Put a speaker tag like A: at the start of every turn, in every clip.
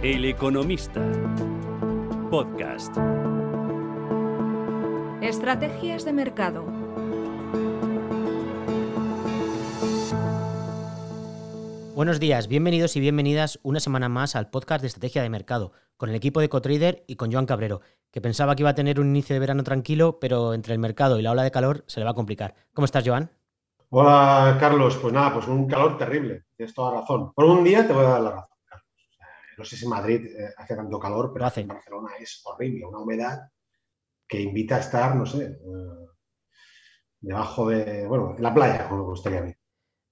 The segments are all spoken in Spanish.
A: El Economista. Podcast.
B: Estrategias de mercado.
C: Buenos días, bienvenidos y bienvenidas una semana más al podcast de Estrategia de Mercado, con el equipo de EcoTrader y con Joan Cabrero, que pensaba que iba a tener un inicio de verano tranquilo, pero entre el mercado y la ola de calor se le va a complicar. ¿Cómo estás, Joan?
D: Hola, Carlos. Pues nada, pues un calor terrible. Tienes toda razón. Por un día te voy a dar la razón. No sé si en Madrid eh, hace tanto calor, pero
C: hace.
D: en Barcelona es horrible. Una humedad que invita a estar, no sé, eh, debajo de, bueno, en la playa, como me gustaría a mí.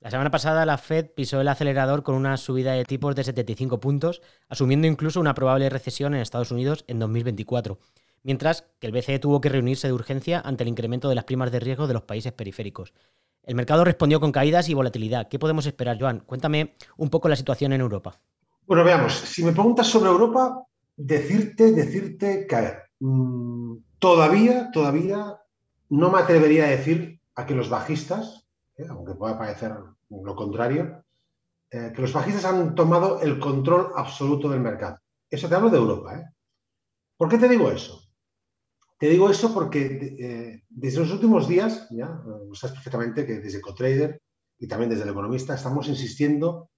C: La semana pasada la Fed pisó el acelerador con una subida de tipos de 75 puntos, asumiendo incluso una probable recesión en Estados Unidos en 2024, mientras que el BCE tuvo que reunirse de urgencia ante el incremento de las primas de riesgo de los países periféricos. El mercado respondió con caídas y volatilidad. ¿Qué podemos esperar, Joan? Cuéntame un poco la situación en Europa.
D: Bueno, veamos. Si me preguntas sobre Europa, decirte, decirte que, mmm, todavía, todavía no me atrevería a decir a que los bajistas, eh, aunque pueda parecer lo contrario, eh, que los bajistas han tomado el control absoluto del mercado. Eso te hablo de Europa. ¿eh? ¿Por qué te digo eso? Te digo eso porque eh, desde los últimos días, ya sabes perfectamente que desde CoTrader y también desde el economista estamos insistiendo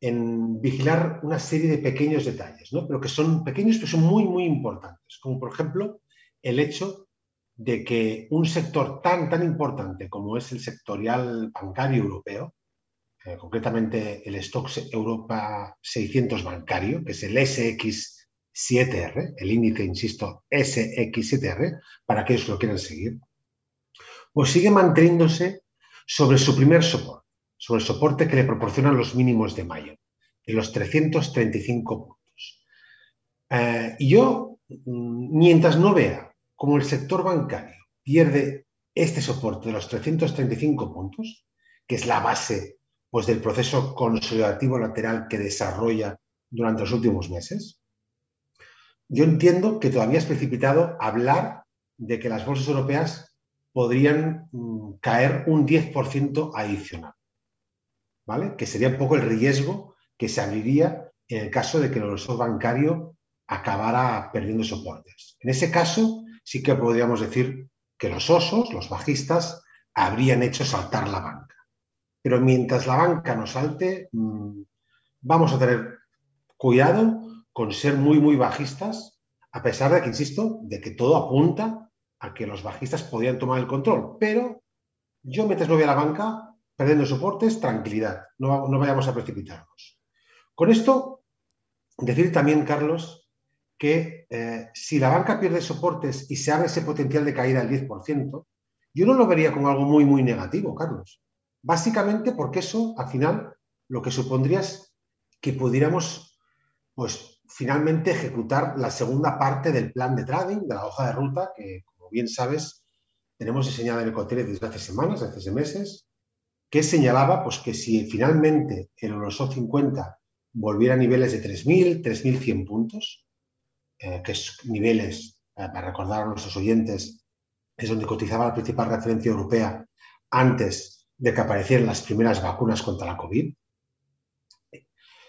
D: en vigilar una serie de pequeños detalles, ¿no? pero que son pequeños pero son muy, muy importantes, como por ejemplo el hecho de que un sector tan, tan importante como es el sectorial bancario europeo, eh, concretamente el Stock Europa 600 bancario, que es el SX7R, el índice, insisto, SX7R, para aquellos que lo quieran seguir, pues sigue manteniéndose sobre su primer soporte, sobre el soporte que le proporcionan los mínimos de mayo, de los 335 puntos. Eh, y yo, mientras no vea como el sector bancario pierde este soporte de los 335 puntos, que es la base pues, del proceso consolidativo lateral que desarrolla durante los últimos meses, yo entiendo que todavía es precipitado hablar de que las bolsas europeas podrían mm, caer un 10% adicional, Que sería un poco el riesgo que se abriría en el caso de que el sector bancario acabara perdiendo soportes. En ese caso, sí que podríamos decir que los osos, los bajistas, habrían hecho saltar la banca. Pero mientras la banca no salte, mmm, vamos a tener cuidado con ser muy, muy bajistas, a pesar de que, insisto, de que todo apunta a que los bajistas podrían tomar el control. Pero yo mientras no vea la banca, perdiendo soportes, tranquilidad, no, no vayamos a precipitarnos. Con esto, decir también, Carlos, que eh, si la banca pierde soportes y se abre ese potencial de caída del 10%, yo no lo vería como algo muy, muy negativo, Carlos. Básicamente porque eso, al final, lo que supondría es que pudiéramos, pues, finalmente ejecutar la segunda parte del plan de trading, de la hoja de ruta, que, como bien sabes, tenemos diseñada en el Ecotel desde hace semanas, desde hace meses, que señalaba pues, que si finalmente el Eurosol 50 volviera a niveles de 3.000, 3.100 puntos, eh, que es niveles, eh, para recordar a nuestros oyentes, es donde cotizaba la principal referencia europea antes de que aparecieran las primeras vacunas contra la COVID.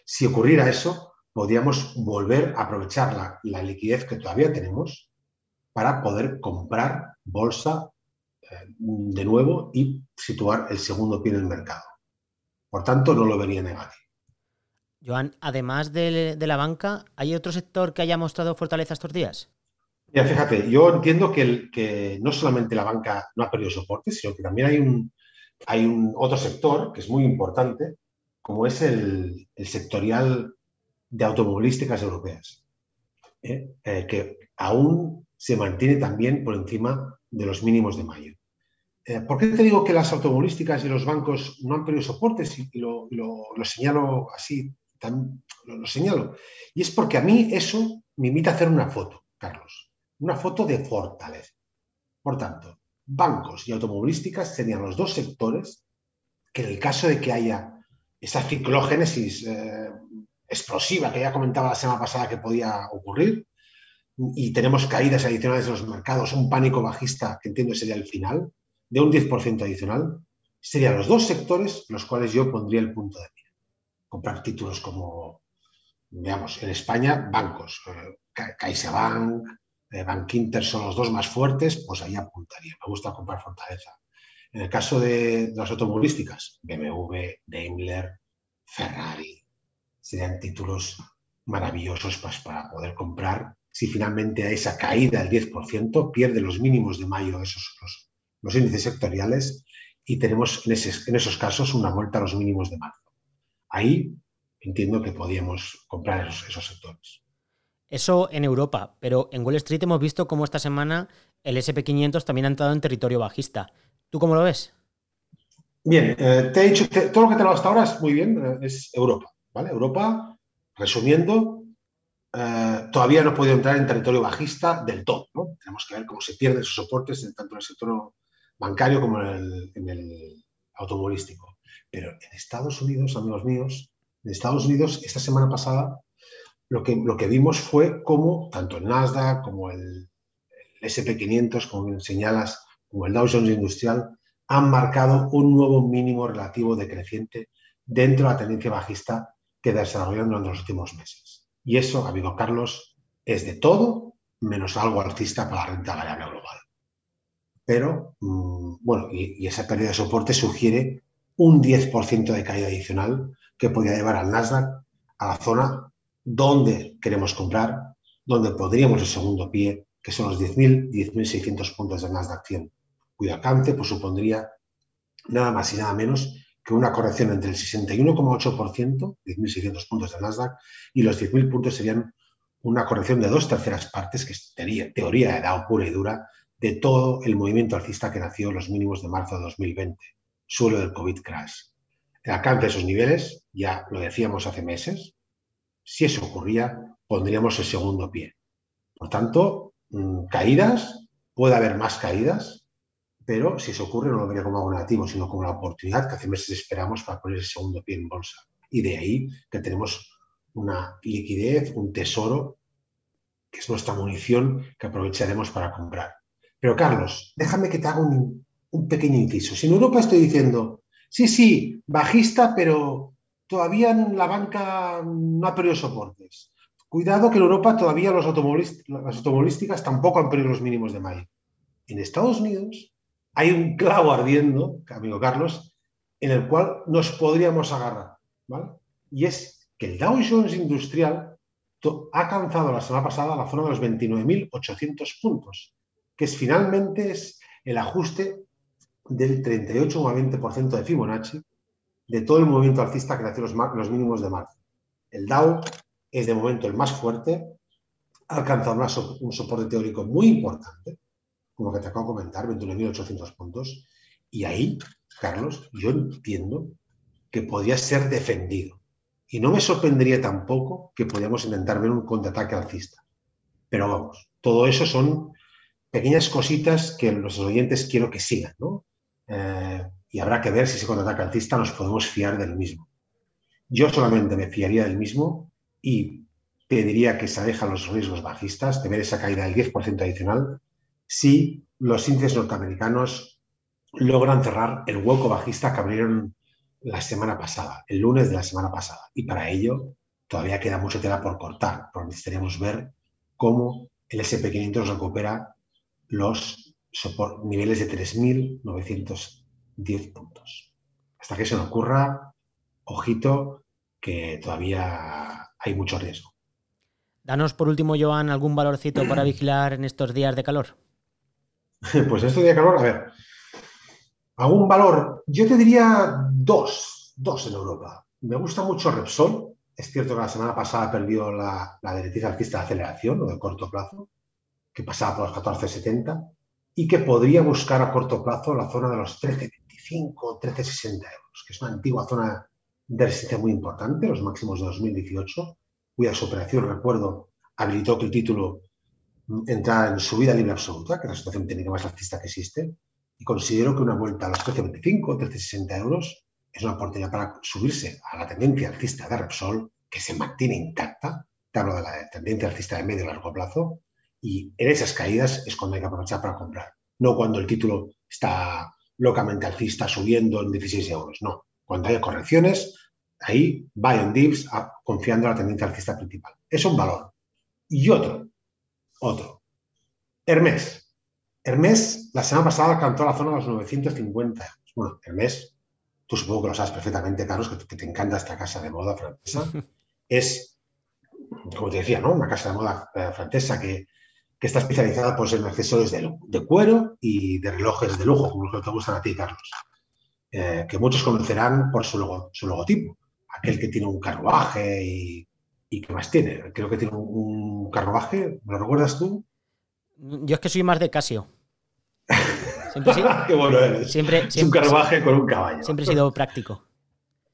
D: Si ocurriera eso, podríamos volver a aprovechar la, la liquidez que todavía tenemos para poder comprar bolsa de nuevo y situar el segundo pie en el mercado. Por tanto, no lo vería negativo.
C: Joan, además de, de, la banca, ¿hay otro sector que haya mostrado fortaleza estos días?
D: Ya, fíjate, yo entiendo que, el, que, no solamente la banca no ha perdido soporte, sino que también hay un, hay un otro sector que es muy importante, como es el, el sectorial de automovilísticas europeas, ¿eh? Eh, que aún se mantiene también por encima de los mínimos de mayo. Eh, ¿Por qué te digo que las automovilísticas y los bancos no han perdido soportes y lo, lo, lo señalo así Tan, lo, lo, señalo. Y es porque a mí eso me invita a hacer una foto, Carlos. Una foto de fortaleza. Por tanto, bancos y automovilísticas serían los dos sectores que en el caso de que haya esa ciclogénesis eh, explosiva que ya comentaba la semana pasada que podía ocurrir, y tenemos caídas adicionales en los mercados, un pánico bajista que entiendo sería el final, de un 10% adicional, serían los dos sectores los cuales yo pondría el punto de mira comprar títulos como veamos, en España, bancos, eh, CaixaBank, eh, Bank Inter son los dos más fuertes, pues ahí apuntaría. Me gusta comprar Fortaleza. En el caso de, las automovilísticas, BMW, Daimler, Ferrari, serían títulos maravillosos para poder comprar. Si finalmente a esa caída del 10% pierde los mínimos de mayo esos, índices sectoriales y tenemos en, en esos casos una vuelta a los mínimos de marzo. Ahí entiendo que podíamos comprar esos, sectores.
C: Eso en Europa, pero en Wall Street hemos visto cómo esta semana el SP500 también ha entrado en territorio bajista. ¿Tú cómo lo ves?
D: Bien, eh, te he dicho, todo lo que te lo hasta ahora es muy bien, eh, es Europa, ¿vale? Europa, resumiendo, eh, todavía no puede entrar en territorio bajista del todo, ¿no? Tenemos que ver cómo se pierden esos soportes tanto en el sector bancario como en el, en automovilístico. Pero en Estados Unidos, amigos míos, en Estados Unidos, esta semana pasada, lo que, lo que vimos fue cómo tanto el Nasdaq como el, SP500, como señalas, como el Dow Jones Industrial, han marcado un nuevo mínimo relativo decreciente dentro de la tendencia bajista que desarrollaron durante los últimos meses. Y eso, amigo Carlos, es de todo menos algo alcista para la renta variable global. Pero, mm, bueno, y, esa pérdida de soporte sugiere un 10% de caída adicional que podría llevar al Nasdaq a la zona donde queremos comprar, donde podríamos el segundo pie, que son los 10.000, 10.600 puntos del Nasdaq 100, cuyo alcance pues, supondría nada más y nada menos que una corrección entre el 61,8%, 10.600 puntos del Nasdaq, y los 10.000 puntos serían una corrección de dos terceras partes, que es teoría de DAO pura y dura, de todo el movimiento alcista que nació los mínimos de marzo de 2020, suelo del COVID crash el alcance de esos niveles, ya lo decíamos hace meses, si eso ocurría, pondríamos el segundo pie. Por tanto, mm, caídas, puede haber más caídas, pero si eso ocurre no lo vería como algo negativo, sino como una oportunidad que hace meses esperamos para poner el segundo pie en bolsa. Y de ahí que tenemos una liquidez, un tesoro, que es nuestra munición que aprovecharemos para comprar. Pero Carlos, déjame que te haga un, pequeño inciso. Si en Europa estoy diciendo, Sí, sí, bajista, pero todavía en la banca no ha perdido soportes. Cuidado que en Europa todavía los las automovilísticas tampoco han perdido los mínimos de mayo. En Estados Unidos hay un clavo ardiendo, amigo Carlos, en el cual nos podríamos agarrar. Y es que el Dow Jones Industrial ha alcanzado la semana pasada la zona de los 29.800 puntos, que es finalmente es el ajuste del 38 a 20% de Fibonacci de todo el movimiento alcista que nació los, los mínimos de marzo. El Dow es de momento el más fuerte, ha alcanzado un soporte teórico muy importante, como que te acabo de comentar, 21.800 puntos, y ahí, Carlos, yo entiendo que podría ser defendido. Y no me sorprendería tampoco que podamos intentar ver un contraataque alcista. Pero vamos, todo eso son pequeñas cositas que los oyentes quiero que sigan, ¿no? Eh, y habrá que ver si ese contraataque alcista nos podemos fiar del mismo. Yo solamente me fiaría del mismo y pediría que se alejan los riesgos bajistas de ver esa caída del 10% adicional si los índices norteamericanos logran cerrar el hueco bajista que abrieron la semana pasada, el lunes de la semana pasada. Y para ello todavía queda mucha tela por cortar, porque necesitaríamos ver cómo el SP500 recupera los niveles de 3.910 puntos. Hasta que se nos ocurra, ojito, que todavía hay mucho riesgo.
C: Danos por último, Joan, algún valorcito para vigilar en estos días de calor.
D: Pues en estos días de calor, a ver, algún valor, yo te diría dos, dos en Europa. Me gusta mucho Repsol. Es cierto que la semana pasada perdió la, la directriz alcista de aceleración o de corto plazo, que pasaba por los 14,70 y que podría buscar a corto plazo la zona de los 13,25 o 13,60 euros, que es una antigua zona de resistencia muy importante, los máximos de 2018, cuya operación, recuerdo, habilitó que el título entrara en subida libre absoluta, que es la situación técnica más alcista que existe, y considero que una vuelta a los 13,25 o 13,60 euros es una oportunidad para subirse a la tendencia alcista de Repsol, que se mantiene intacta, te hablo de la tendencia alcista de medio y largo plazo, y en esas caídas es cuando hay que aprovechar para comprar. No cuando el título está locamente alcista subiendo en 16 euros. No. Cuando haya correcciones, ahí buy on dips confiando en la tendencia alcista principal. Es un valor. Y otro, otro. Hermes. Hermes, la semana pasada cantó a la zona de los 950 Bueno, Hermes, tú supongo que lo sabes perfectamente, Carlos, que, te encanta esta casa de moda francesa. es, como te decía, ¿no? Una casa de moda eh, francesa que, está especializada pues, en accesorios de, cuero y de relojes de lujo, como los que te gustan a ti, Carlos. Eh, que muchos conocerán por su, logotipo, aquel que tiene un carruaje y, y ¿qué más tiene? Creo que tiene un, carruaje, ¿me lo recuerdas tú?
C: Yo es que soy más de Casio.
D: Siempre, Qué bueno eres.
C: Siempre,
D: es un carruaje con un caballo.
C: Siempre he sido práctico.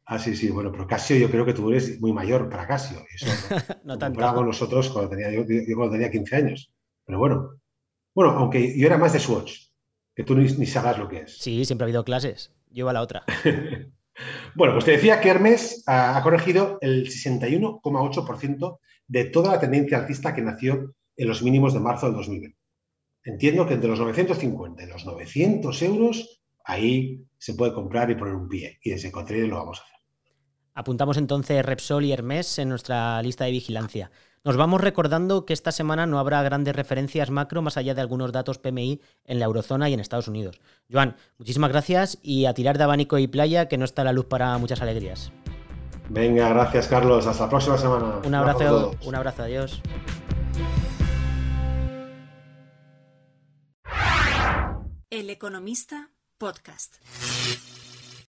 D: Ah, sí, sí, bueno, pero Casio yo creo que tú eres muy mayor para Casio. Eso
C: no tanto.
D: nosotros cuando tenía, yo, cuando tenía 15 años. Pero bueno, bueno, aunque yo era más de Swatch, que tú ni, ni sabes lo que es.
C: Sí, siempre ha habido clases. Yo a la otra.
D: bueno, pues te decía que Hermes ha corregido el 61,8% de toda la tendencia alcista que nació en los mínimos de marzo del 2020. Entiendo que entre los 950 y los 900 euros, ahí se puede comprar y poner un pie. Y desde contrario lo vamos a hacer.
C: Apuntamos entonces Repsol y Hermes en nuestra lista de vigilancia. Nos vamos recordando que esta semana no habrá grandes referencias macro más allá de algunos datos PMI en la eurozona y en Estados Unidos. Joan, muchísimas gracias y a tirar de abanico y playa que no está la luz para muchas alegrías.
D: Venga, gracias Carlos. Hasta la próxima semana.
C: Un abrazo, un abrazo, adiós.
B: El Economista Podcast.